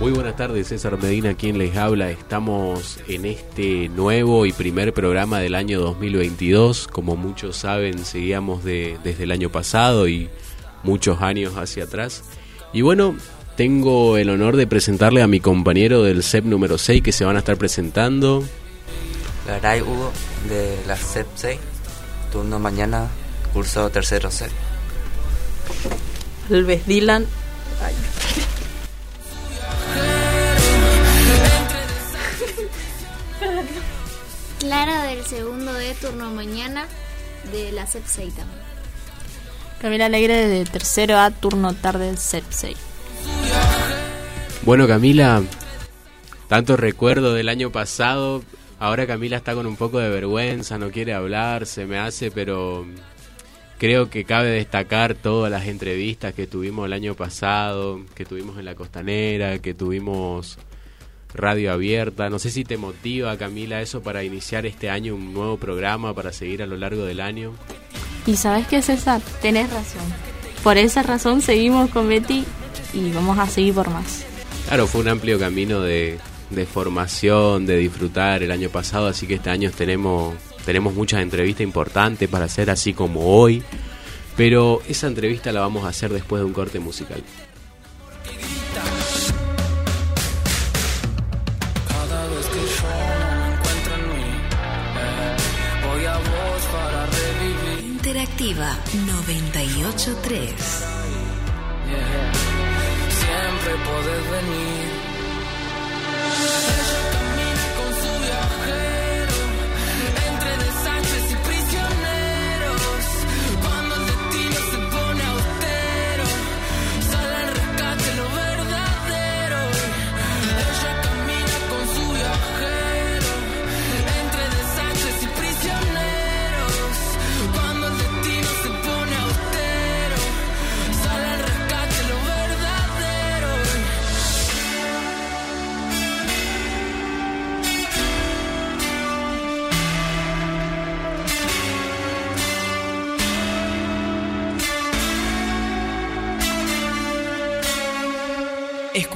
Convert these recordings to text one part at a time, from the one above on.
Muy buenas tardes, César Medina, quien les habla. Estamos en este nuevo y primer programa del año 2022. Como muchos saben, seguíamos de, desde el año pasado y muchos años hacia atrás. Y bueno, tengo el honor de presentarle a mi compañero del CEP número 6 que se van a estar presentando. Garay Hugo de la CEP 6, turno mañana, curso tercero C. Alves Dylan. Ay. Clara del segundo de turno mañana de la CEP 6 también. Camila Alegre de tercero A, turno tarde del CEP 6. Bueno, Camila, tanto recuerdo del año pasado. Ahora Camila está con un poco de vergüenza, no quiere hablar, se me hace, pero creo que cabe destacar todas las entrevistas que tuvimos el año pasado, que tuvimos en la costanera, que tuvimos radio abierta. No sé si te motiva, Camila, eso para iniciar este año un nuevo programa, para seguir a lo largo del año. Y sabes qué, César, tenés razón. Por esa razón seguimos con Betty y vamos a seguir por más. Claro, fue un amplio camino de, de formación, de disfrutar el año pasado, así que este año tenemos, tenemos muchas entrevistas importantes para hacer, así como hoy. Pero esa entrevista la vamos a hacer después de un corte musical. Interactiva 983. Yeah. Siempre podés venir.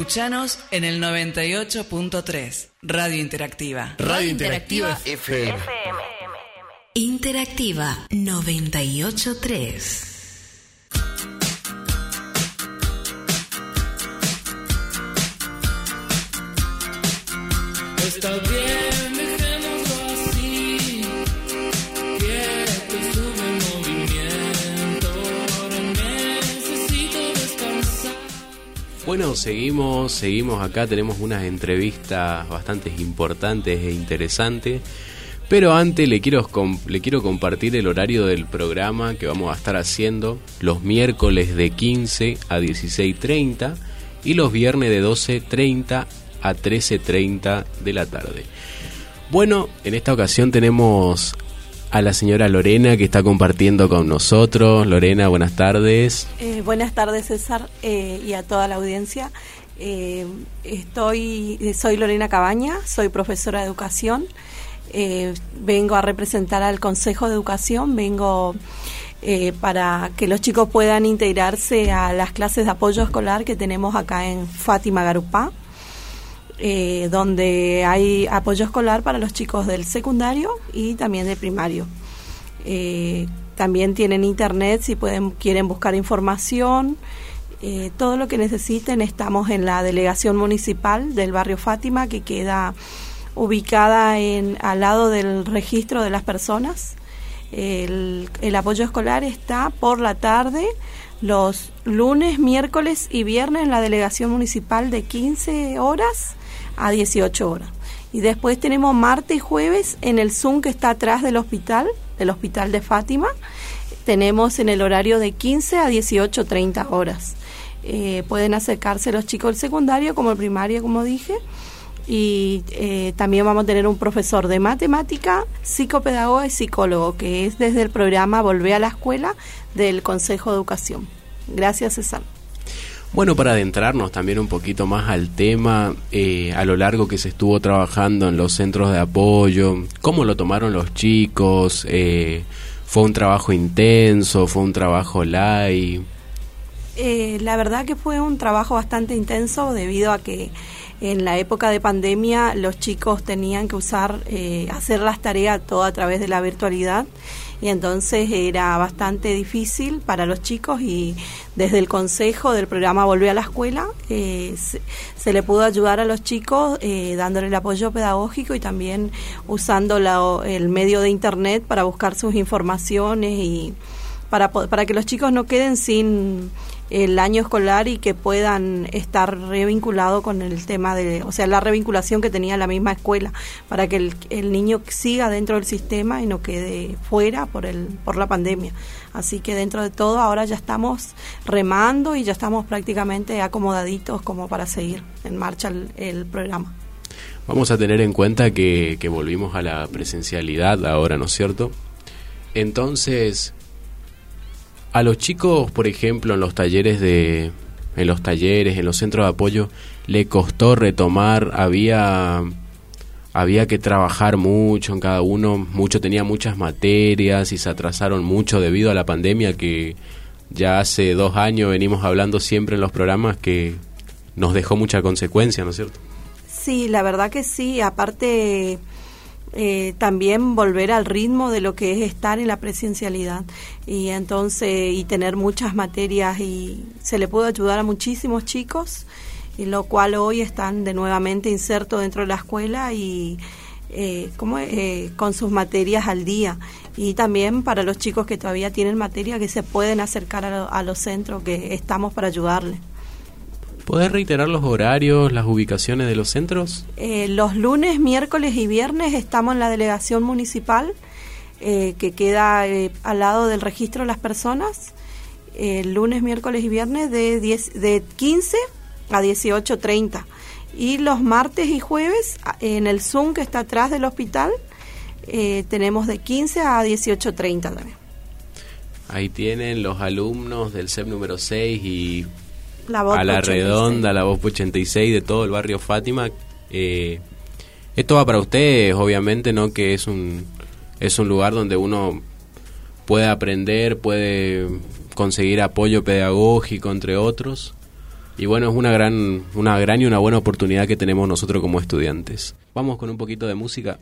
Escuchanos en el 98.3. Radio Interactiva. Radio Interactiva FM. Interactiva 983. Está bien, Bueno, seguimos, seguimos acá, tenemos unas entrevistas bastante importantes e interesantes. Pero antes le quiero, le quiero compartir el horario del programa que vamos a estar haciendo los miércoles de 15 a 16.30 y los viernes de 12.30 a 13.30 de la tarde. Bueno, en esta ocasión tenemos a la señora Lorena que está compartiendo con nosotros. Lorena, buenas tardes. Eh, buenas tardes, César, eh, y a toda la audiencia. Eh, estoy, soy Lorena Cabaña, soy profesora de educación. Eh, vengo a representar al Consejo de Educación, vengo para que los chicos puedan integrarse a las clases de apoyo escolar que tenemos acá en Fátima Garupá, eh, donde hay apoyo escolar para los chicos del secundario y también del primario. Eh, también tienen internet si pueden quieren buscar información. Eh, todo lo que necesiten estamos en la delegación municipal del barrio Fátima que queda ubicada en al lado del registro de las personas. El, el apoyo escolar está por la tarde los lunes, miércoles y viernes en la delegación municipal de 15 horas a 18 horas. Y después tenemos martes y jueves en el Zoom que está atrás del hospital, del hospital de Fátima. Tenemos en el horario de 15 a 18.30 horas. Eh, pueden acercarse los chicos del secundario como el primario, como dije. Y eh, también vamos a tener un profesor de matemática, psicopedagoga y psicólogo, que es desde el programa Volvé a la Escuela del Consejo de Educación. Gracias, César. Bueno, para adentrarnos también un poquito más al tema, eh, a lo largo que se estuvo trabajando en los centros de apoyo, cómo lo tomaron los chicos, eh, fue un trabajo intenso, fue un trabajo light. Eh, la verdad que fue un trabajo bastante intenso debido a que en la época de pandemia los chicos tenían que usar, eh, hacer las tareas todo a través de la virtualidad y entonces era bastante difícil para los chicos y desde el consejo del programa Volver a la Escuela eh, se, le pudo ayudar a los chicos eh, dándole el apoyo pedagógico y también usando el medio de Internet para buscar sus informaciones y para, para que los chicos no queden sin el año escolar y que puedan estar revinculados con el tema de, o sea, la revinculación que tenía la misma escuela, para que el, el, niño siga dentro del sistema y no quede fuera por, el, por la pandemia. Así que dentro de todo ahora ya estamos remando y ya estamos prácticamente acomodaditos como para seguir en marcha el, programa. Vamos a tener en cuenta que volvimos a la presencialidad ahora, ¿no es cierto? Entonces, a los chicos, por ejemplo, en los talleres de en los talleres, en los centros de apoyo, le costó retomar, había había que trabajar mucho en cada uno, mucho tenía muchas materias y se atrasaron mucho debido a la pandemia que ya hace dos años venimos hablando siempre en los programas que nos dejó mucha consecuencia, ¿no es cierto? Sí, la verdad que sí, aparte eh, también volver al ritmo de lo que es estar en la presencialidad. Y entonces y tener muchas materias y se le pudo ayudar a muchísimos chicos y lo cual hoy están de nuevamente insertos dentro de la escuela y eh, como eh, con sus materias al día. Y también para los chicos que todavía tienen materia que se pueden acercar a, lo, a los centros que estamos para ayudarles. ¿Podés reiterar los horarios, las ubicaciones de los centros? Eh, los lunes, miércoles y viernes estamos en la delegación municipal, eh, que queda eh, al lado del registro de las personas. lunes, miércoles y viernes de, 10, de 15 a 18.30. Y los martes y jueves en el Zoom que está atrás del hospital tenemos de 15 a 18.30 también. Ahí tienen los alumnos del CEP número 6 y la voz a la 86. redonda, la voz 86 de todo el barrio Fátima. Eh, esto va para ustedes, obviamente, ¿no? Que es un, es un lugar donde uno puede aprender, puede conseguir apoyo pedagógico, entre otros. Y bueno, es una gran, una gran y una buena oportunidad que tenemos nosotros como estudiantes. Vamos con un poquito de música.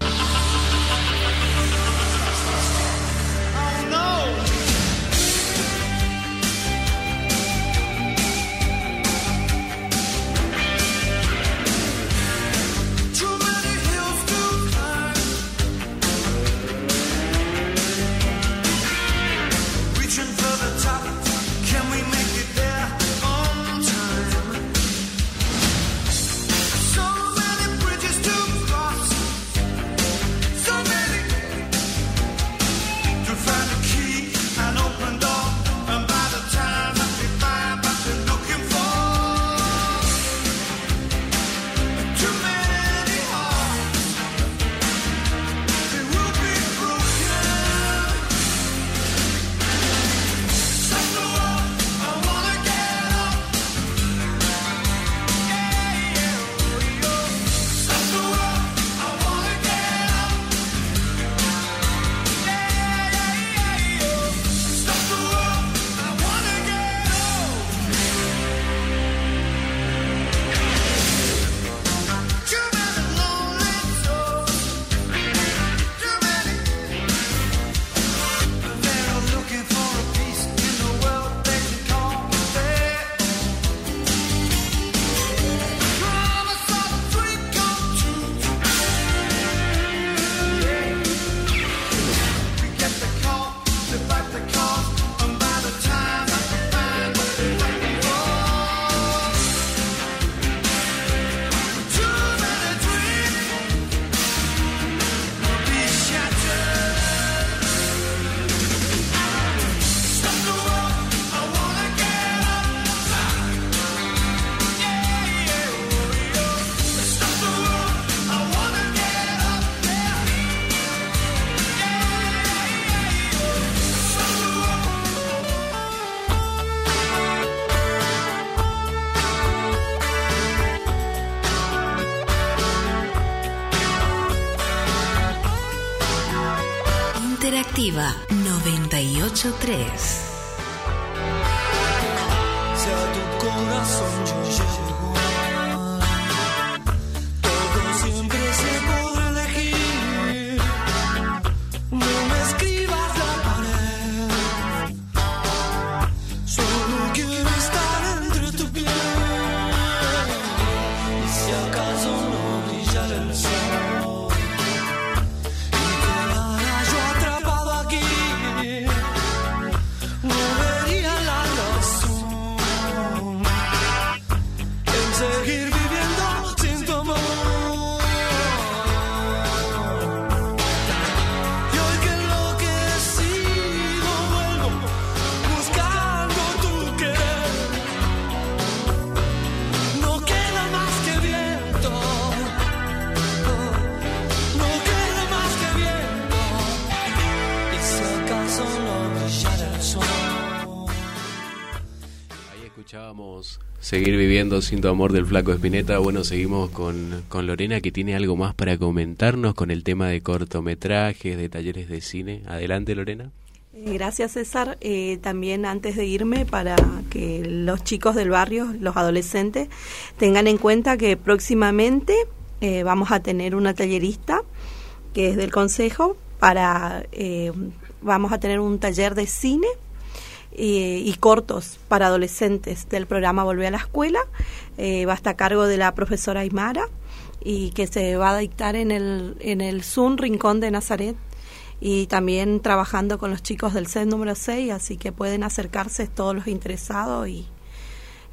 Escuchábamos Seguir viviendo sin tu amor del flaco Espineta. Bueno, seguimos con, con Lorena que tiene algo más para comentarnos con el tema de cortometrajes, de talleres de cine. Adelante, Lorena. Eh, Gracias César. Eh, también antes de irme, para que los chicos del barrio, los adolescentes, tengan en cuenta que próximamente eh, vamos a tener una tallerista que es del consejo para eh, vamos a tener un taller de cine y cortos para adolescentes del programa Volver a la Escuela. Eh, va a cargo de la profesora Aymara y que se va a dictar en el, en el Zoom Rincón de Nazaret y también trabajando con los chicos del set número 6, así que pueden acercarse todos los interesados y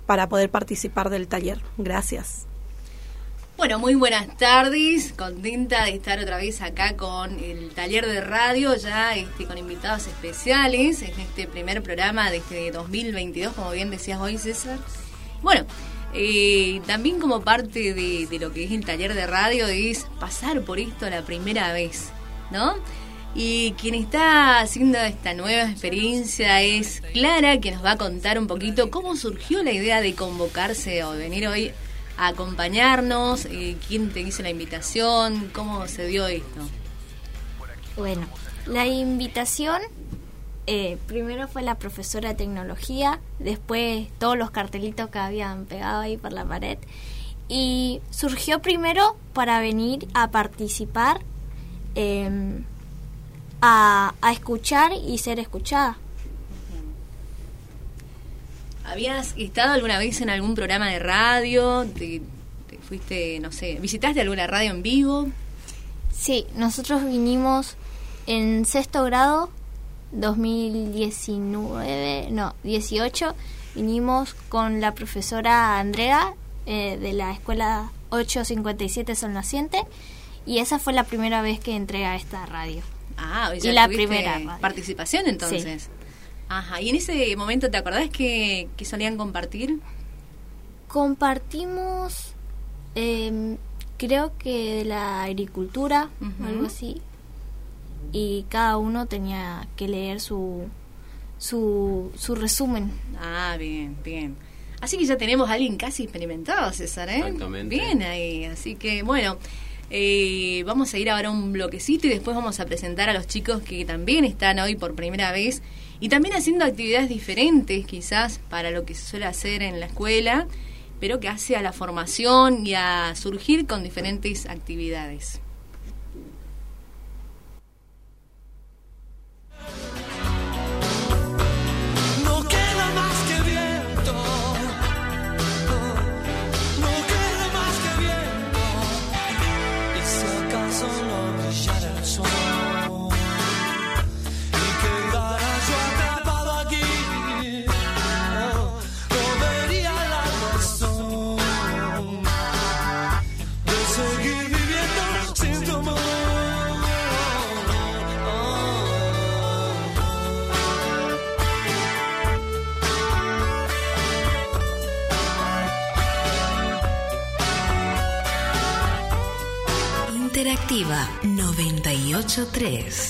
para poder participar del taller. Gracias. Bueno, muy buenas tardes, contenta de estar otra vez acá con el taller de radio, ya este, con invitados especiales en este primer programa de este 2022, como bien decías hoy César. Bueno, eh, también como parte de, de lo que es el taller de radio es pasar por esto la primera vez, ¿no? Y quien está haciendo esta nueva experiencia es Clara, que nos va a contar un poquito cómo surgió la idea de convocarse o venir hoy a acompañarnos, eh, quién te hizo la invitación, cómo se dio esto. Bueno, la invitación eh, primero fue la profesora de tecnología, después todos los cartelitos que habían pegado ahí por la pared y surgió primero para venir a participar, eh, a, a escuchar y ser escuchada. ¿Habías estado alguna vez en algún programa de radio? ¿Te, te fuiste, no sé, visitaste alguna radio en vivo? Sí, nosotros vinimos en sexto grado, 2019, no, 18, vinimos con la profesora Andrea eh, de la escuela 857 Sol Naciente y esa fue la primera vez que entré a esta radio. Ah, Y la primera radio. participación entonces. Ajá, y en ese momento, ¿te acordás que, que solían compartir? Compartimos, em, creo que de la agricultura, Ujú. algo así, y cada uno tenía que leer su, su, su resumen. Ah, bien, bien. Así que ya tenemos a alguien casi experimentado, César, ¿eh? Exactamente. Bien ahí. Así que, bueno, eh, vamos a ir ahora a un bloquecito y después vamos a presentar a los chicos que también están hoy por primera vez y también haciendo actividades diferentes, quizás, para lo que se suele hacer en la escuela, pero que hace a la formación y a surgir con diferentes actividades. 983.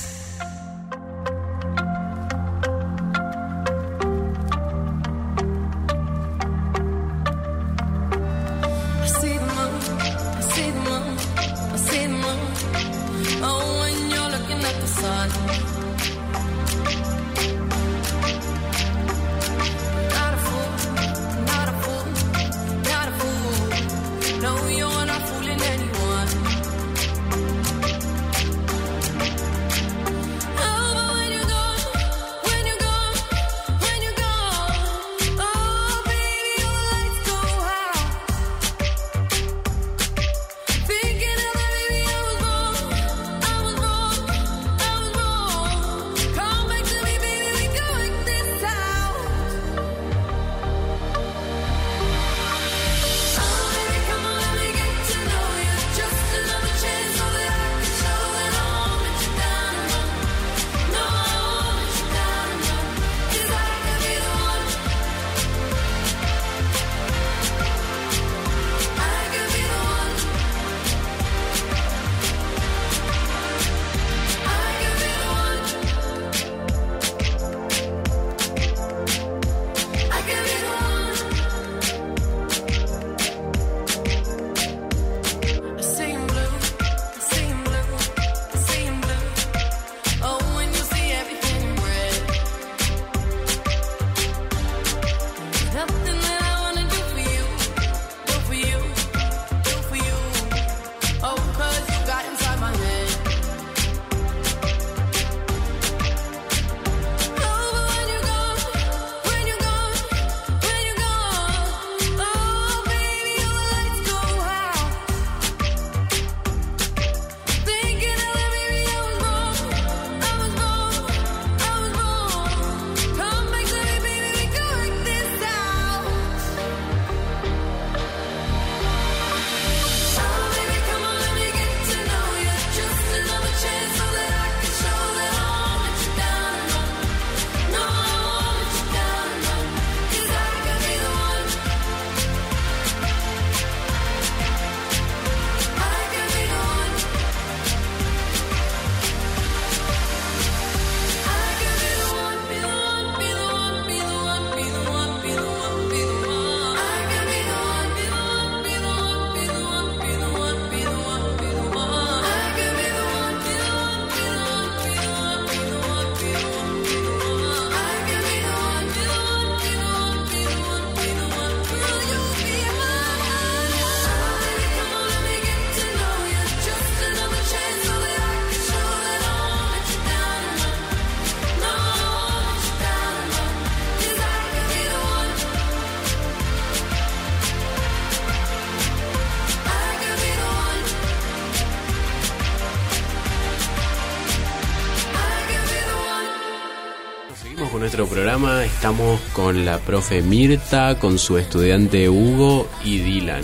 Programa. Estamos con la profe Mirta, con su estudiante Hugo y Dylan.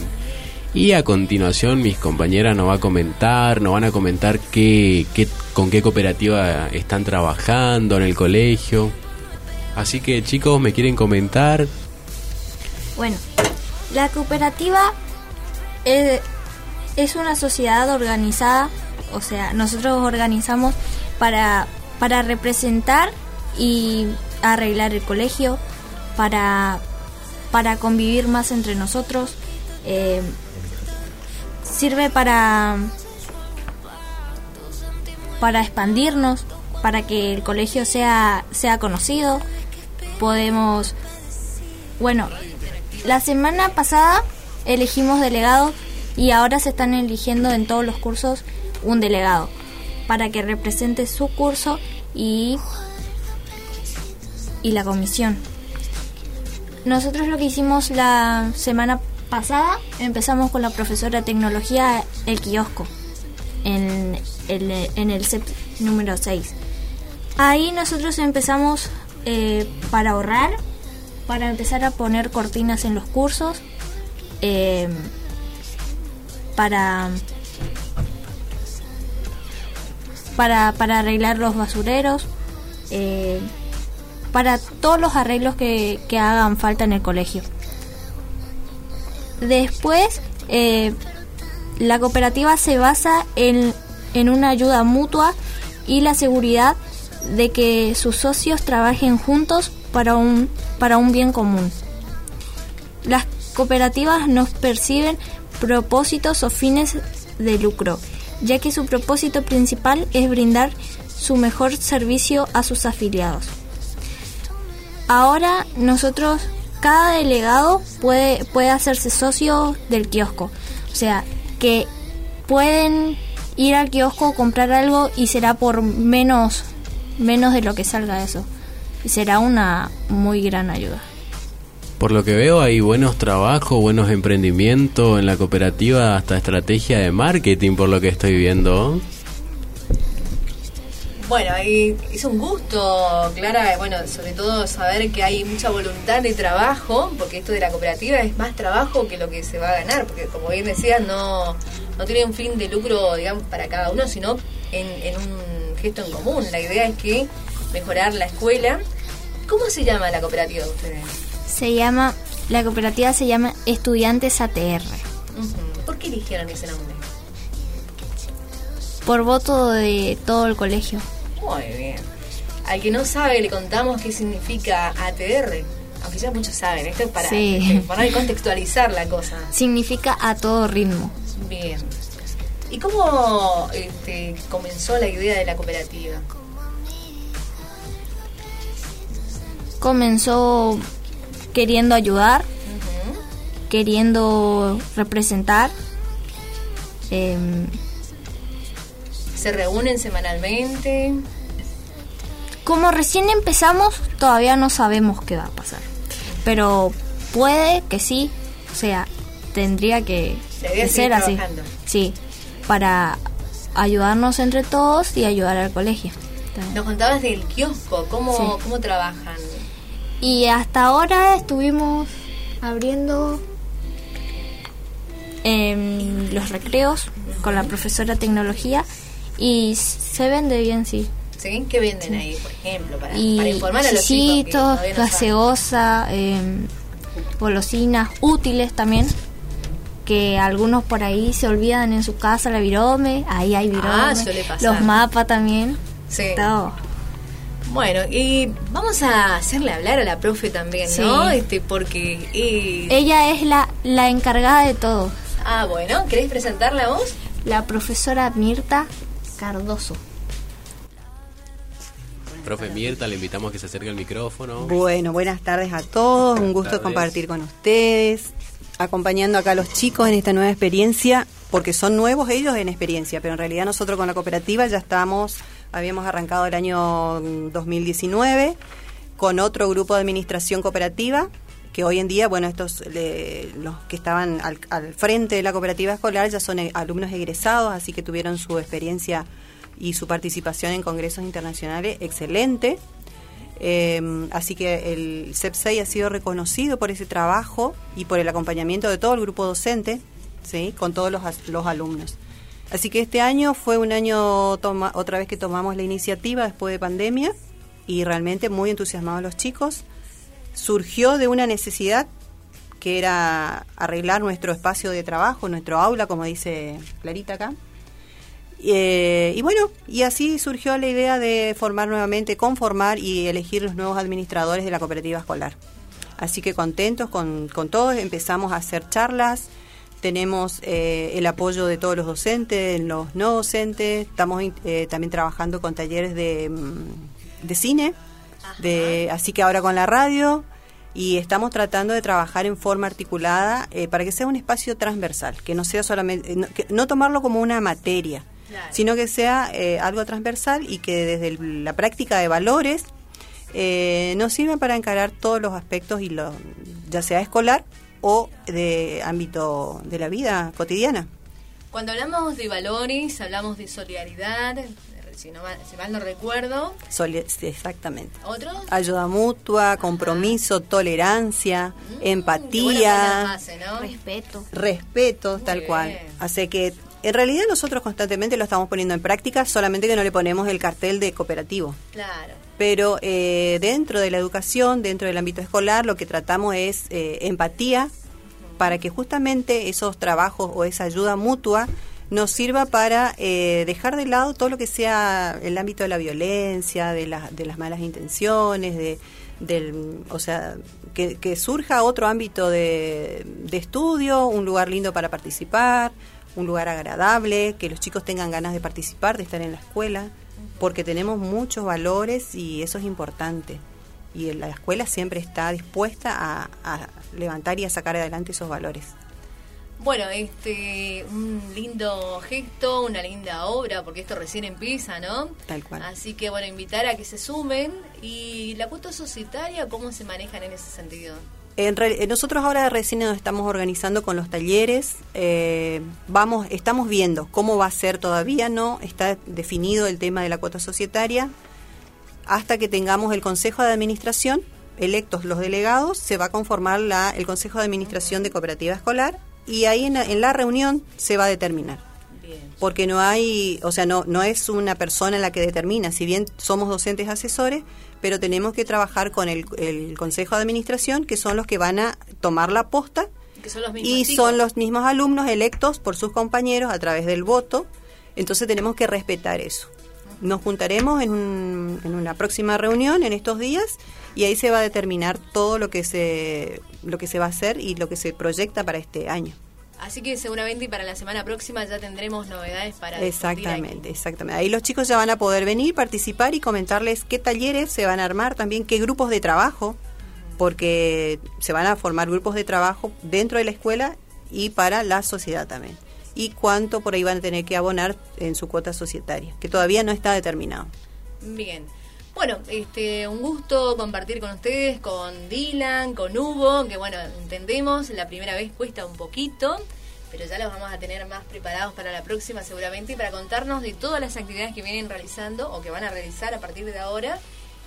Y a continuación mis compañeras nos va a comentar, nos van a comentar qué, qué, con qué cooperativa están trabajando en el colegio. Así que chicos, ¿me quieren comentar? Bueno, la cooperativa es, es una sociedad organizada, o sea, nosotros organizamos para, para representar y arreglar el colegio, para, para convivir más entre nosotros. eh, sirve para, para expandirnos, para que el colegio sea, sea conocido. Podemos, bueno, la semana pasada elegimos delegados y ahora se están eligiendo en todos los cursos un delegado para que represente su curso y, y la comisión. Nosotros lo que hicimos la semana pasada, empezamos con la profesora de tecnología El Kiosco, en el, en el CEP número 6. Ahí nosotros empezamos eh, para ahorrar, para empezar a poner cortinas en los cursos, eh, para, para, para arreglar los basureros, eh, para todos los arreglos que, que hagan falta en el colegio. Después, eh, la cooperativa se basa en, en una ayuda mutua y la seguridad de que sus socios trabajen juntos para un, para un bien común. Las cooperativas no perciben propósitos o fines de lucro, ya que su propósito principal es brindar su mejor servicio a sus afiliados. Ahora nosotros, cada delegado puede, puede hacerse socio del kiosco. O sea, que pueden ir al kiosco, comprar algo y será por menos, menos de lo que salga eso. Y será una muy gran ayuda. Por lo que veo hay buenos trabajos, buenos emprendimientos en la cooperativa, hasta estrategia de marketing por lo que estoy viendo. Bueno, y es un gusto, Clara, bueno, sobre todo saber que hay mucha voluntad de trabajo, porque esto de la cooperativa es más trabajo que lo que se va a ganar, porque como bien decías, no, no tiene un fin de lucro, digamos, para cada uno, sino en, en un gesto en común. La idea es que mejorar la escuela. ¿Cómo se llama la cooperativa de ustedes? Se llama, la cooperativa se llama Estudiantes ATR. ¿Por qué eligieron ese nombre? Por voto de todo el colegio. Muy bien. Al que no sabe, le contamos qué significa ATR. Aunque ya muchos saben, esto es para, Sí. para contextualizar la cosa. Significa a todo ritmo. Bien. ¿Y cómo este, comenzó la idea de la cooperativa? Comenzó queriendo ayudar, queriendo representar. em, ¿Se reúnen semanalmente? Como recién empezamos, todavía no sabemos qué va a pasar. Pero puede que sí, o sea, tendría que, ser así. Sí, para ayudarnos entre todos y ayudar al colegio. Nos contabas del kiosco, ¿cómo, Sí. cómo trabajan? Y hasta ahora estuvimos abriendo em, los recreos con la profesora de tecnología y se vende bien, sí. ¿Sí? ¿Qué venden ahí, por ejemplo? Para, y para informar a los chicos. que no gaseosa, em, golosinas útiles también. Que algunos por ahí se olvidan en su casa la virome, ahí hay virome, Ah, suele pasar. los mapas también, Sí. todo. Bueno, y vamos a hacerle hablar a la profe también, ¿no? Sí. Este, porque... eh, Ella es la, la encargada de todo, Ah, bueno, ¿querés presentarla vos? la profesora Mirta Cardoso. Profe Mirta, le invitamos a que se acerque al micrófono. Bueno, buenas tardes a todos, un gusto tardes. compartir con ustedes, acompañando acá a los chicos en esta nueva experiencia, porque son nuevos ellos en experiencia, pero en realidad nosotros con la cooperativa ya estamos, habíamos arrancado el año mm, 2019 con otro grupo de administración cooperativa, que hoy en día, bueno, estos, le- los que estaban al, al frente de la cooperativa escolar ya son eh, alumnos egresados, así que tuvieron su experiencia y su participación en congresos internacionales excelente. Eh, así que el CEP6 ha sido reconocido por ese trabajo y por el acompañamiento de todo el grupo docente, ¿sí? con todos los, los alumnos. Así que este año fue un año otra vez que tomamos la iniciativa después de pandemia y realmente muy entusiasmados los chicos. Surgió de una necesidad que era arreglar nuestro espacio de trabajo, nuestro aula, como dice Clarita acá. Eh, y bueno, y así surgió la idea de formar nuevamente, conformar y elegir los nuevos administradores de la cooperativa escolar. Así que contentos con, con todos, empezamos a hacer charlas, tenemos eh, el apoyo de todos los docentes, los no docentes, estamos eh, también trabajando con talleres de, mm, de cine, de, así que ahora con la radio y estamos tratando de trabajar en forma articulada eh, para que sea un espacio transversal, que no sea solamente, no, que- no tomarlo como una materia, Claro. sino que sea eh, algo transversal y que desde el- la práctica de valores eh, nos sirva para encarar todos los aspectos y lo, ya sea escolar o de ámbito de la vida cotidiana. Cuando hablamos de valores, hablamos de solidaridad, si, no mal, si mal no recuerdo. Soli- sí, exactamente. Ayuda mutua, compromiso, tolerancia, Mm, empatía, hace. Respeto. respeto, Muy tal bien. cual. Así que en realidad nosotros constantemente lo estamos poniendo en práctica, solamente que no le ponemos el cartel de cooperativo. Claro. Pero eh, dentro de la educación, dentro del ámbito escolar, lo que tratamos es eh, empatía para que justamente esos trabajos o esa ayuda mutua nos sirva para eh, dejar de lado todo lo que sea el ámbito de la violencia, de, la- de las malas intenciones, de, del, o sea, que, que surja otro ámbito de, de estudio, un lugar lindo para participar, un lugar agradable, que los chicos tengan ganas de participar, de estar en la escuela, porque tenemos muchos valores y eso es importante. Y la escuela siempre está dispuesta a, a levantar y a sacar adelante esos valores. Bueno, este, un lindo gesto, una linda obra, porque esto recién empieza, ¿no? Tal cual. Así que, bueno, invitar a que se sumen. ¿Y la cuota societaria cómo se manejan en ese sentido? En real- eh, nosotros ahora recién nos estamos organizando con los talleres. eh, vamos, estamos viendo cómo va a ser todavía, no está definido el tema de la cuota societaria. Hasta que tengamos el consejo de administración, electos los delegados, se va a conformar la, el consejo de administración de cooperativa escolar y ahí en la, en la reunión se va a determinar. Bien. porque no hay, o sea, no, no es una persona la que determina, si bien somos docentes asesores, pero tenemos que trabajar con el, el Consejo de Administración, que son los que van a tomar la posta son los y chicos. son los mismos alumnos electos por sus compañeros a través del voto, entonces tenemos que respetar eso. Nos juntaremos en, un- en una próxima reunión en estos días y ahí se va a determinar todo lo que se lo que se va a hacer y lo que se proyecta para este año. Así que seguramente y para la semana próxima ya tendremos novedades para. Exactamente, exactamente. Ahí los chicos ya van a poder venir, participar y comentarles qué talleres se van a armar, también qué grupos de trabajo, porque se van a formar grupos de trabajo dentro de la escuela y para la sociedad también. Y cuánto por ahí van a tener que abonar en su cuota societaria, que todavía no está determinado. Bien. Bueno, este, un gusto compartir con ustedes, con Dylan, con Hugo, que bueno, entendemos, la primera vez cuesta un poquito, pero ya los vamos a tener más preparados para la próxima seguramente para contarnos de todas las actividades que vienen realizando o que van a realizar a partir de ahora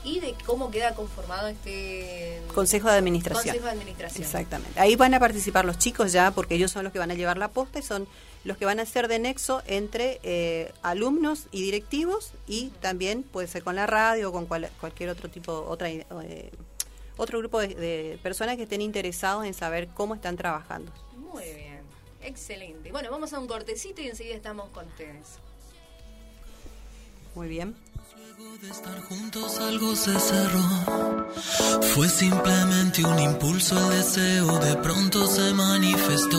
y de cómo queda conformado este Consejo de Administración. Consejo de Administración. Exactamente. Ahí van a participar los chicos ya, porque ellos son los que van a llevar la posta y son los que van a ser de nexo entre eh, alumnos y directivos y también puede ser con la radio o con cual- cualquier otro tipo, otra eh, otro grupo de, de personas que estén interesados en saber cómo están trabajando. Muy bien, excelente. Bueno, vamos a un cortecito y enseguida estamos con ustedes. Muy bien. de estar juntos algo se cerró. Fue simplemente un impulso, el deseo de pronto se manifestó.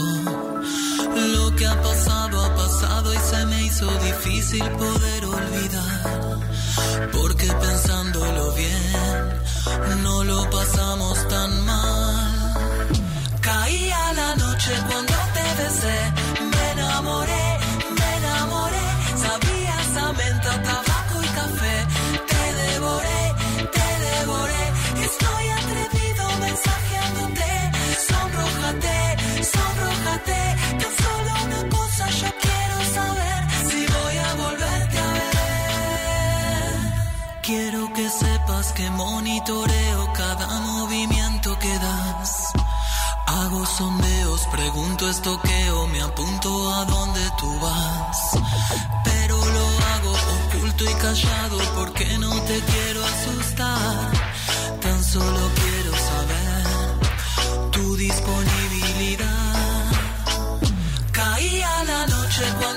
Lo que ha pasado ha pasado y se me hizo difícil poder olvidar. Porque pensándolo bien, no lo pasamos tan mal. Caía la noche cuando te besé, me enamoré, me enamoré. Sabías a menta, que monitoreo cada movimiento que das. Hago sondeos, pregunto estoqueo, me apunto a dónde tú vas. Pero lo hago oculto y callado porque no te quiero asustar. Tan solo quiero saber tu disponibilidad. Caía la noche cuando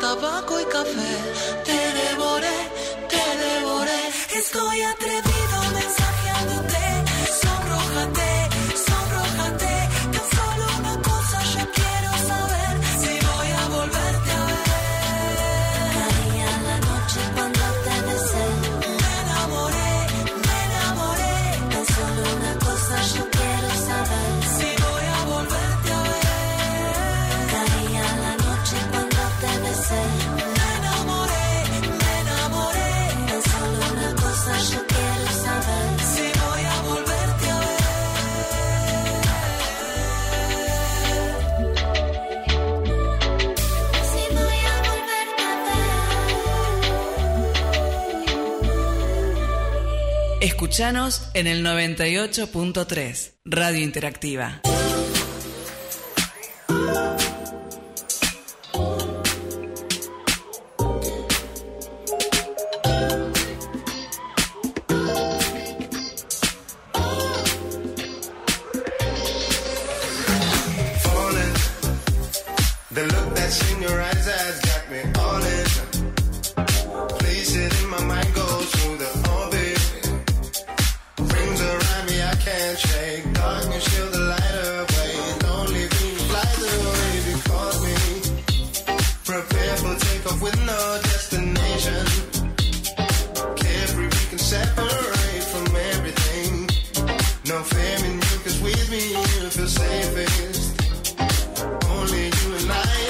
tabaco y café. Te devoré, te devoré. Estoy atrevido, mensajeándote, sonrójate. En el 98.3, Radio Interactiva. and you, cause with me you feel safest. Only you and I.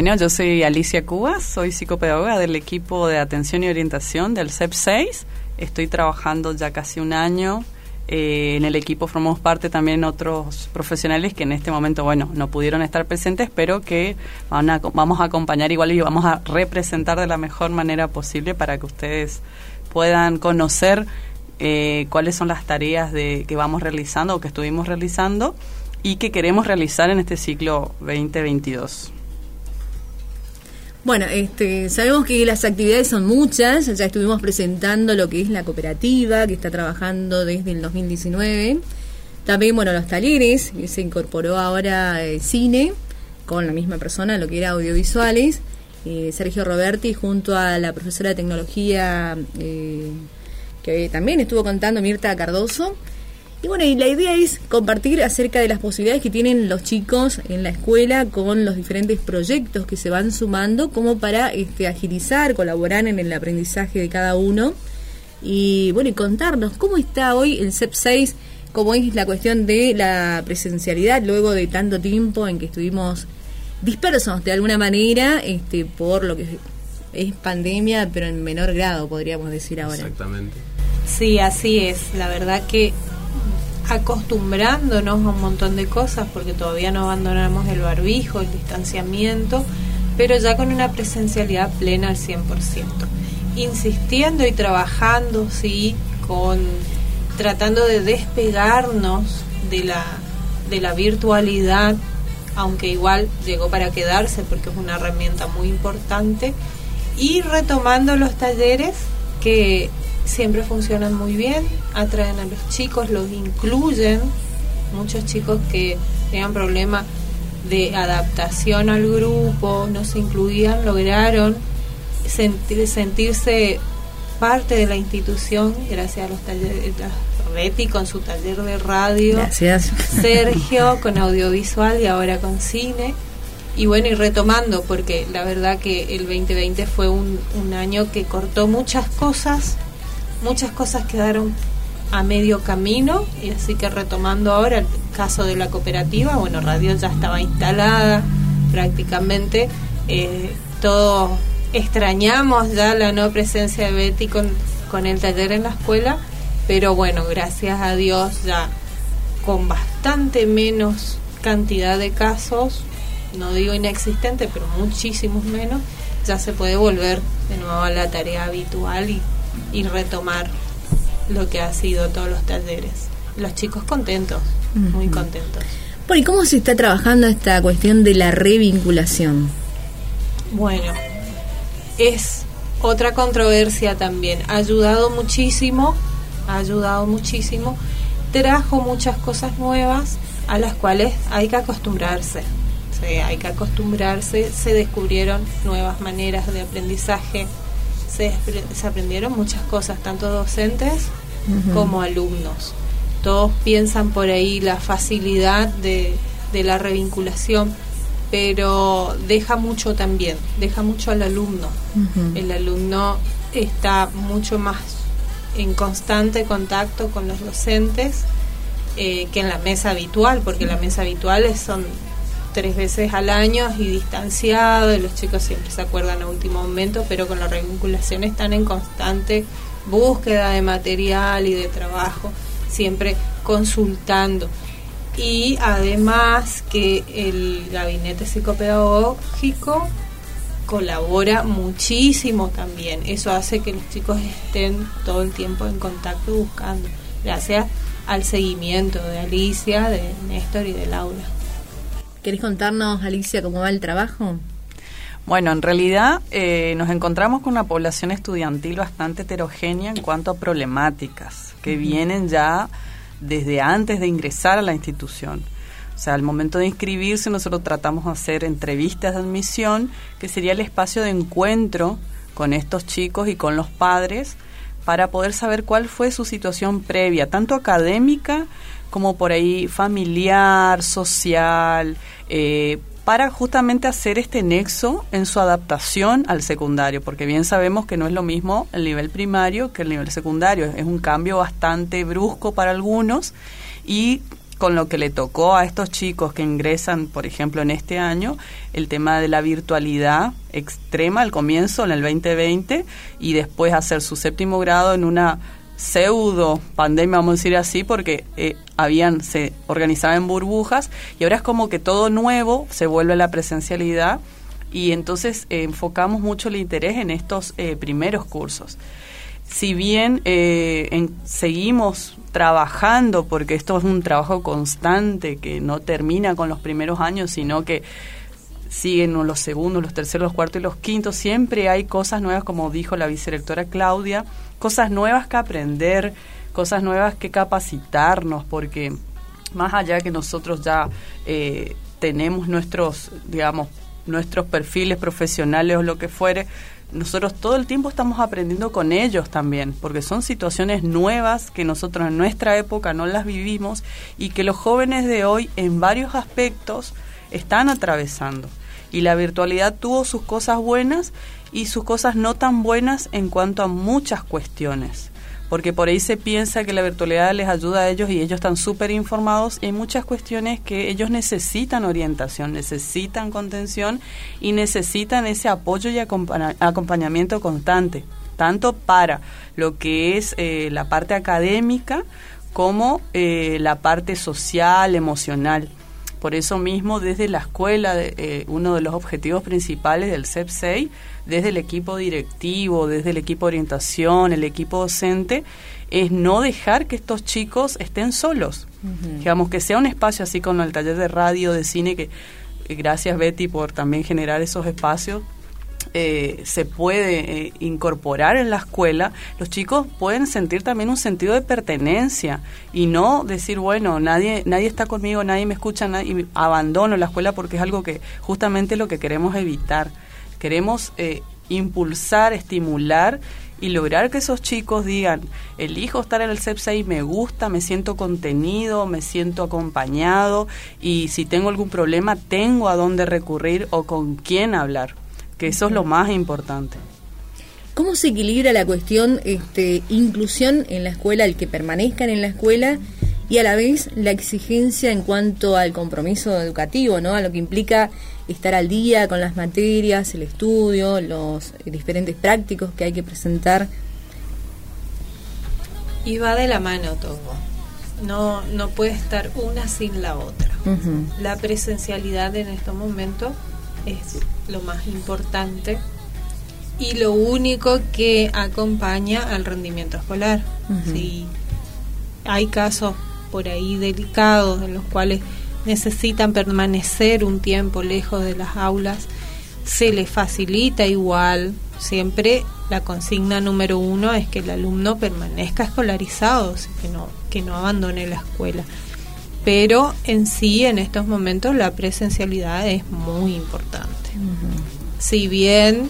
Bueno, yo soy Alicia Cubas, soy psicopedagoga del equipo de atención y orientación del CEP 6. Estoy trabajando ya casi un año. Eh, en el equipo formamos parte también otros profesionales que en este momento, bueno, no pudieron estar presentes, pero que van a- vamos a acompañar igual y vamos a representar de la mejor manera posible para que ustedes puedan conocer eh, cuáles son las tareas de, que vamos realizando o que estuvimos realizando y que queremos realizar en este ciclo 2022. Bueno, este, sabemos que las actividades son muchas, ya estuvimos presentando lo que es la cooperativa que está trabajando desde el 2019. También, bueno, los talleres, se incorporó ahora cine con la misma persona, lo que era audiovisuales. Eh, Sergio Roberti junto a la profesora de tecnología eh, que también estuvo contando Mirta Cardoso. Y bueno, y la idea es compartir acerca de las posibilidades que tienen los chicos en la escuela con los diferentes proyectos que se van sumando como para este, agilizar, colaborar en el aprendizaje de cada uno. Y bueno, y contarnos cómo está hoy el CEP 6, cómo es la cuestión de la presencialidad luego de tanto tiempo en que estuvimos dispersos de alguna manera este, por lo que es pandemia, pero en menor grado, podríamos decir ahora. Exactamente. Sí, así es. La verdad que acostumbrándonos a un montón de cosas, porque todavía no abandonamos el barbijo, el distanciamiento, pero ya con una presencialidad plena al 100%. Insistiendo y trabajando, sí, con tratando de despegarnos de la, de la virtualidad, aunque igual llegó para quedarse porque es una herramienta muy importante, y retomando los talleres que siempre funcionan muy bien, atraen a los chicos, los incluyen, muchos chicos que tenían problemas de adaptación al grupo, no se incluían, lograron sentir, sentirse parte de la institución gracias a los talleres, a Betty con su taller de radio, Gracias. Sergio con audiovisual y ahora con cine. Y bueno, y retomando, porque la verdad que el 2020 fue un, un año que cortó muchas cosas, muchas cosas quedaron a medio camino, y así que retomando ahora el caso de la cooperativa, bueno, radio ya estaba instalada prácticamente, eh, todos extrañamos ya la no presencia de Betty con, con el taller en la escuela, pero bueno, gracias a Dios ya con bastante menos cantidad de casos, no digo inexistente, pero muchísimos menos, ya se puede volver de nuevo a la tarea habitual y, y retomar lo que ha sido todos los talleres. Los chicos contentos, muy contentos. Bueno, ¿y cómo se está trabajando esta cuestión de la revinculación? Bueno, es otra controversia también. Ha ayudado muchísimo, ha ayudado muchísimo. Trajo muchas cosas nuevas a las cuales hay que acostumbrarse. Sí, hay que acostumbrarse. Se descubrieron nuevas maneras de aprendizaje. Se, se aprendieron muchas cosas, tanto docentes como alumnos. Todos piensan por ahí la facilidad de, de la revinculación, pero deja mucho también, deja mucho al alumno. El alumno está mucho más en constante contacto con los docentes eh, que en la mesa habitual, porque la mesa habitual es- son tres veces al año y distanciado, y los chicos siempre se acuerdan a último momento, pero con la revinculación están en constante búsqueda de material y de trabajo, siempre consultando. Y además que el gabinete psicopedagógico colabora muchísimo también. Eso hace que los chicos estén todo el tiempo en contacto buscando, gracias al seguimiento de Alicia, de Néstor y de Laura. ¿Querés contarnos, Alicia, cómo va el trabajo? Bueno, en realidad eh, nos encontramos con una población estudiantil bastante heterogénea en cuanto a problemáticas que vienen ya desde antes de ingresar a la institución. O sea, al momento de inscribirse nosotros tratamos de hacer entrevistas de admisión, que sería el espacio de encuentro con estos chicos y con los padres para poder saber cuál fue su situación previa, tanto académica como por ahí familiar, social, eh, para justamente hacer este nexo en su adaptación al secundario, porque bien sabemos que no es lo mismo el nivel primario que el nivel secundario, es un cambio bastante brusco para algunos y con lo que le tocó a estos chicos que ingresan, por ejemplo, en este año, el tema de la virtualidad extrema al comienzo, en el 2020, y después hacer su séptimo grado en una pseudo pandemia, vamos a decir así, porque eh, habían, se organizaba en burbujas, y ahora es como que todo nuevo se vuelve a la presencialidad, y entonces eh, enfocamos mucho el interés en estos eh, primeros cursos. Si bien en- seguimos trabajando, porque esto es un trabajo constante que no termina con los primeros años, sino que siguen los segundos, los terceros, los cuartos y los quintos, siempre hay cosas nuevas, como dijo la vicerectora Claudia, cosas nuevas que aprender, cosas nuevas que capacitarnos, porque más allá que nosotros ya eh, tenemos nuestros, digamos, nuestros perfiles profesionales o lo que fuere, nosotros todo el tiempo estamos aprendiendo con ellos también, porque son situaciones nuevas que nosotros en nuestra época no las vivimos y que los jóvenes de hoy en varios aspectos están atravesando. Y la virtualidad tuvo sus cosas buenas y sus cosas no tan buenas en cuanto a muchas cuestiones. Porque por ahí se piensa que la virtualidad les ayuda a ellos y ellos están súper informados. Hay muchas cuestiones que ellos necesitan orientación, necesitan contención y necesitan ese apoyo y acompaña- acompañamiento constante, tanto para lo que es eh, la parte académica como eh, la parte social, emocional. Por eso mismo, desde la escuela, eh, uno de los objetivos principales del CEP6, desde el equipo directivo, desde el equipo de orientación, el equipo docente, es no dejar que estos chicos estén solos. Digamos, que sea un espacio así como el taller de radio, de cine, que eh, gracias Betty por también generar esos espacios, eh, se puede eh, incorporar en la escuela, los chicos pueden sentir también un sentido de pertenencia y no decir, bueno, nadie, nadie está conmigo, nadie me escucha, nadie, y abandono la escuela porque es algo que justamente lo que queremos evitar. Queremos eh, impulsar, estimular y lograr que esos chicos digan, elijo estar en el CEP 6, me gusta, me siento contenido, me siento acompañado y si tengo algún problema tengo a dónde recurrir o con quién hablar, que eso es lo más importante. ¿Cómo se equilibra la cuestión este, inclusión en la escuela, el que permanezcan en la escuela y a la vez la exigencia en cuanto al compromiso educativo, ¿no? A lo que implica estar al día con las materias, el estudio, los diferentes prácticos que hay que presentar. Y va de la mano todo. No, no puede estar una sin la otra. La presencialidad en estos momentos es lo más importante y lo único que acompaña al rendimiento escolar. Si hay casos por ahí delicados en los cuales necesitan permanecer un tiempo lejos de las aulas, se les facilita igual. Siempre la consigna número uno es que el alumno permanezca escolarizado, que no, que no abandone la escuela. Pero en sí, en estos momentos, la presencialidad es muy importante. Si bien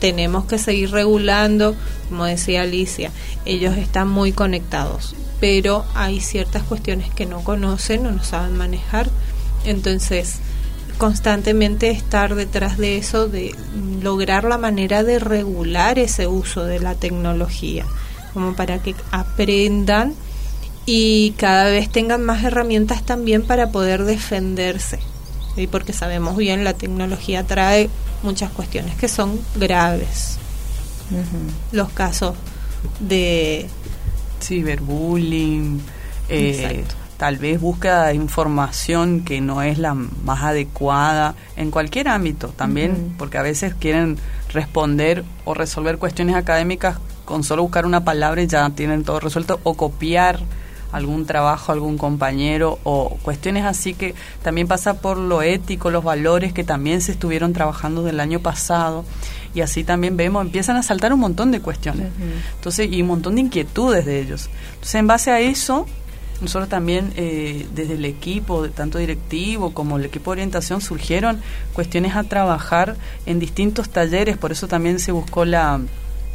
tenemos que seguir regulando, como decía Alicia, ellos están muy conectados, pero hay ciertas cuestiones que no conocen o no saben manejar. Entonces, constantemente estar detrás de eso, de lograr la manera de regular ese uso de la tecnología, como para que aprendan y cada vez tengan más herramientas también para poder defenderse. ¿sí? Porque sabemos bien, la tecnología trae muchas cuestiones que son graves. Los casos de Ciberbullying, eh, tal vez búsqueda de información que no es la más adecuada en cualquier ámbito también, porque a veces quieren responder o resolver cuestiones académicas con solo buscar una palabra y ya tienen todo resuelto, o copiar algún trabajo, algún compañero, o cuestiones así que también pasa por lo ético, los valores que también se estuvieron trabajando del año pasado, y así también vemos, empiezan a saltar un montón de cuestiones. Entonces, y un montón de inquietudes de ellos. Entonces, en base a eso, nosotros también, eh, desde el equipo, tanto directivo como el equipo de orientación, surgieron cuestiones a trabajar en distintos talleres, por eso también se buscó la,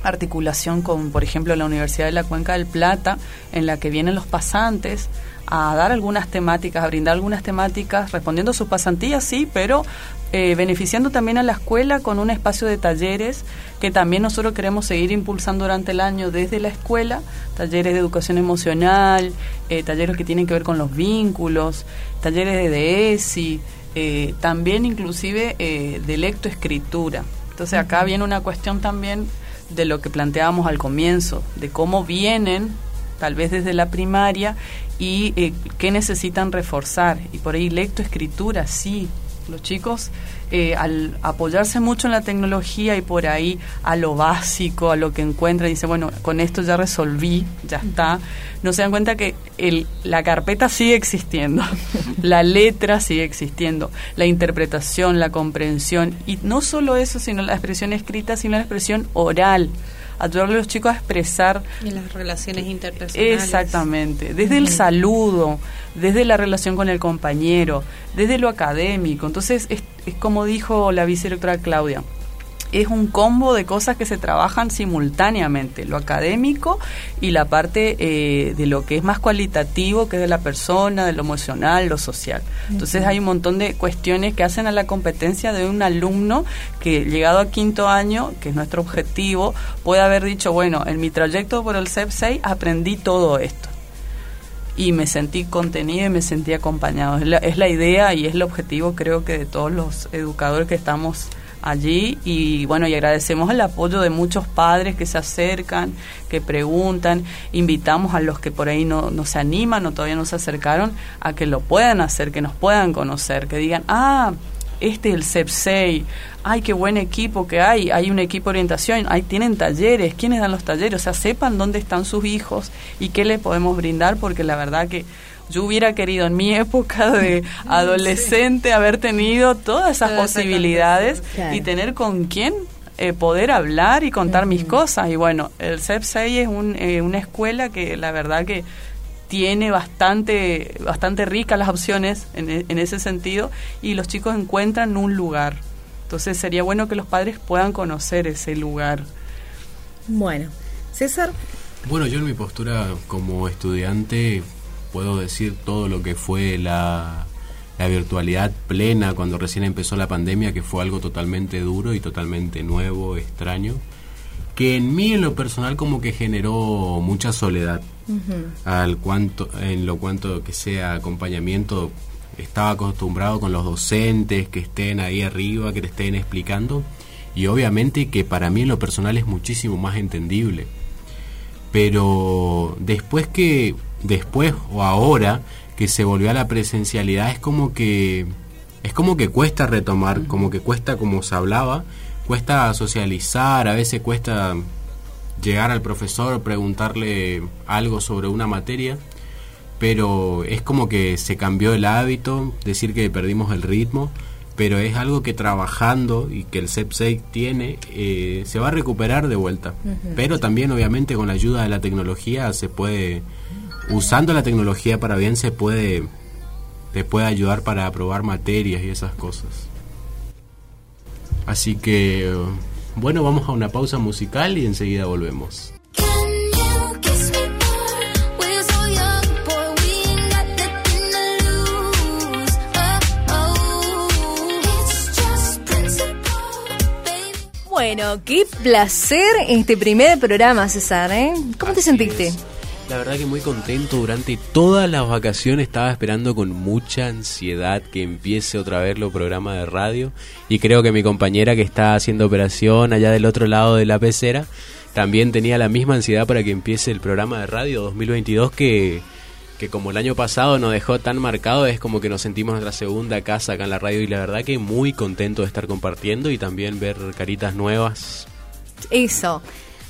articulación con, por ejemplo, la Universidad de la Cuenca del Plata, en la que vienen los pasantes a dar algunas temáticas, a brindar algunas temáticas, respondiendo a sus pasantías, sí, pero eh, beneficiando también a la escuela con un espacio de talleres que también nosotros queremos seguir impulsando durante el año desde la escuela, talleres de educación emocional, eh, talleres que tienen que ver con los vínculos, talleres de DESI, eh, también inclusive eh, de lectoescritura. Entonces acá viene una cuestión también de lo que planteábamos al comienzo, de cómo vienen tal vez desde la primaria y eh, qué necesitan reforzar. Y por ahí lectoescritura, sí. Los chicos, eh, al apoyarse mucho en la tecnología y por ahí a lo básico, a lo que encuentran, dicen, bueno, con esto ya resolví, ya está, no se dan cuenta que el, la carpeta sigue existiendo, la letra sigue existiendo, la interpretación, la comprensión, y no solo eso, sino la expresión escrita, sino la expresión oral ayudarle a los chicos a expresar Y las relaciones interpersonales. Exactamente, desde el saludo, desde la relación con el compañero, desde lo académico. Entonces, es, es como dijo la vicedirectora Claudia, es un combo de cosas que se trabajan simultáneamente, lo académico y la parte eh, de lo que es más cualitativo, que es de la persona, de lo emocional, lo social. Entonces hay un montón de cuestiones que hacen a la competencia de un alumno que llegado a quinto año, que es nuestro objetivo, puede haber dicho, bueno, en mi trayecto por el CEP 6 aprendí todo esto y me sentí contenido y me sentí acompañado. Es la, es la idea y es el objetivo creo que de todos los educadores que estamos allí y bueno y agradecemos el apoyo de muchos padres que se acercan que preguntan. Invitamos a los que por ahí no, no se animan o todavía no se acercaron a que lo puedan hacer que nos puedan conocer que digan ah este es el CEP6, ay, qué buen equipo que hay, hay un equipo de orientación, ahí tienen talleres, ¿quiénes dan los talleres? O sea, sepan dónde están sus hijos y qué le podemos brindar, porque la verdad que yo hubiera querido en mi época de adolescente haber tenido todas esas posibilidades claro. y tener con quién eh, poder hablar y contar mis cosas. Y bueno, el CEP6 es un, eh, una escuela que la verdad que tiene bastante, bastante ricas las opciones en, e- en ese sentido y los chicos encuentran un lugar. Entonces sería bueno que los padres puedan conocer ese lugar. Bueno, César, Bueno, yo en mi postura como estudiante puedo decir todo lo que fue la, la virtualidad plena cuando recién empezó la pandemia, que fue algo totalmente duro y totalmente nuevo, extraño, que en mí en lo personal como que generó mucha soledad. Al cuanto en lo cuanto que sea acompañamiento estaba acostumbrado con los docentes que estén ahí arriba que te estén explicando y obviamente que para mí en lo personal es muchísimo más entendible. Pero después que después o ahora que se volvió a la presencialidad es como que es como que cuesta retomar como que cuesta como se hablaba cuesta socializar a veces cuesta llegar al profesor preguntarle algo sobre una materia pero es como que se cambió el hábito decir que perdimos el ritmo pero es algo que trabajando y que el CEP6 tiene eh, se va a recuperar de vuelta. Pero también obviamente con la ayuda de la tecnología se puede usando la tecnología para bien se puede te puede ayudar para aprobar materias y esas cosas así que bueno vamos a una pausa musical y enseguida volvemos bueno, qué placer este primer programa, César, ¿eh? ¿Cómo te sentiste? La verdad que muy contento durante todas las vacaciones estaba esperando con mucha ansiedad que empiece otra vez los programas de radio y creo que mi compañera que está haciendo operación allá del otro lado de la pecera también tenía la misma ansiedad para que empiece el programa de radio 2022 que, que como el año pasado nos dejó tan marcado es como que nos sentimos nuestra segunda casa acá en la radio y la verdad que muy contento de estar compartiendo y también ver caritas nuevas Eso.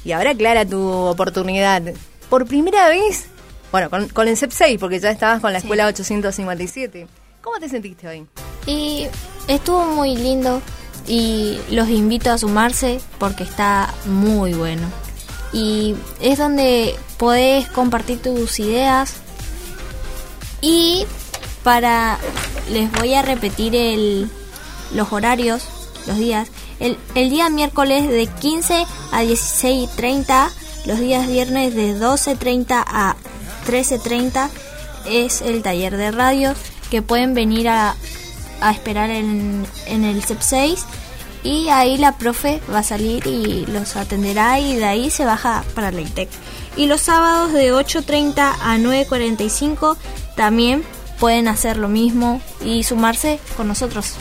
Y ahora, Clara, tu oportunidad. Por primera vez, bueno, con, con el CEP 6, porque ya estabas con la escuela 857. ¿Cómo te sentiste hoy? Y estuvo muy lindo y los invito a sumarse porque está muy bueno. Y es donde podés compartir tus ideas y para les voy a repetir el, los horarios, los días. El, el día miércoles de 15 a 16.30, los días viernes de 12.30 a 13.30 es el taller de radio que pueden venir a, esperar en, en el CEP 6 y ahí la profe va a salir y los atenderá y de ahí se baja para la ITEC. Y los sábados de 8.30 a 9.45 también pueden hacer lo mismo y sumarse con nosotros.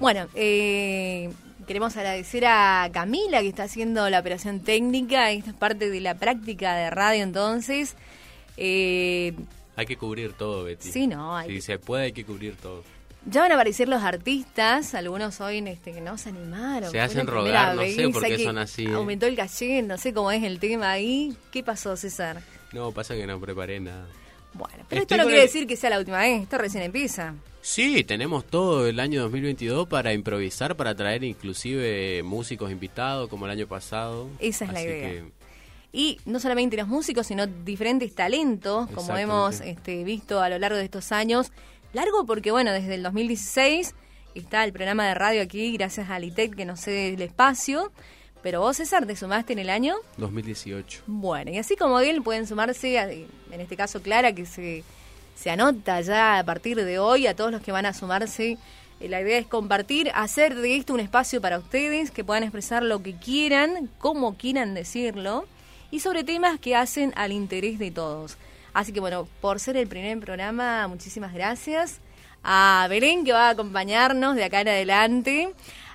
Bueno, eh, queremos agradecer a Camila que está haciendo la operación técnica. Esta es parte de la práctica de radio entonces. Eh, Hay que cubrir todo, Betty. Sí, no, hay Si que- se puede, hay que cubrir todo. ya van a aparecer los artistas, algunos hoy este, que no se animaron. Se hacen rogar, no sé por qué son así, ¿eh? Aumentó el caché, no sé cómo es el tema ahí. ¿Qué pasó, César? No, pasa que no preparé nada. Bueno, pero Estoy esto no quiere el- decir que sea la última vez, esto recién empieza. Sí, tenemos todo el año 2022 para improvisar, para traer inclusive músicos invitados como el año pasado. Esa es la idea. que Y no solamente los músicos, sino diferentes talentos, como hemos este, visto a lo largo de estos años. Largo porque, bueno, desde el 2016 está el programa de radio aquí, gracias a Litec que nos cede el espacio. Pero vos, César, te sumaste en el año. 2018. Bueno, y así como él, pueden sumarse, a- en este caso Clara, que se, se anota ya a partir de hoy, a todos los que van a sumarse. Eh, La idea es compartir, hacer de esto un espacio para ustedes, que puedan expresar lo que quieran, como quieran decirlo, y sobre temas que hacen al interés de todos. Así que bueno, por ser el primer programa, muchísimas gracias. A Belén, que va a acompañarnos de acá en adelante.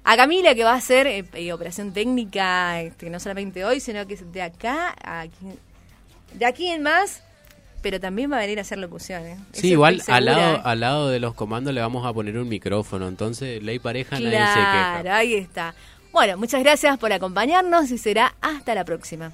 A Camila, que va a hacer eh, eh, operación técnica, este, no solamente hoy, sino que de acá, a aquí- de aquí en más, pero también va a venir a hacer locuciones. Sí, igual al lado, al lado de los comandos le vamos a poner un micrófono, entonces ley pareja nadie se queja. Claro, ahí está. Bueno, muchas gracias por acompañarnos y será hasta la próxima.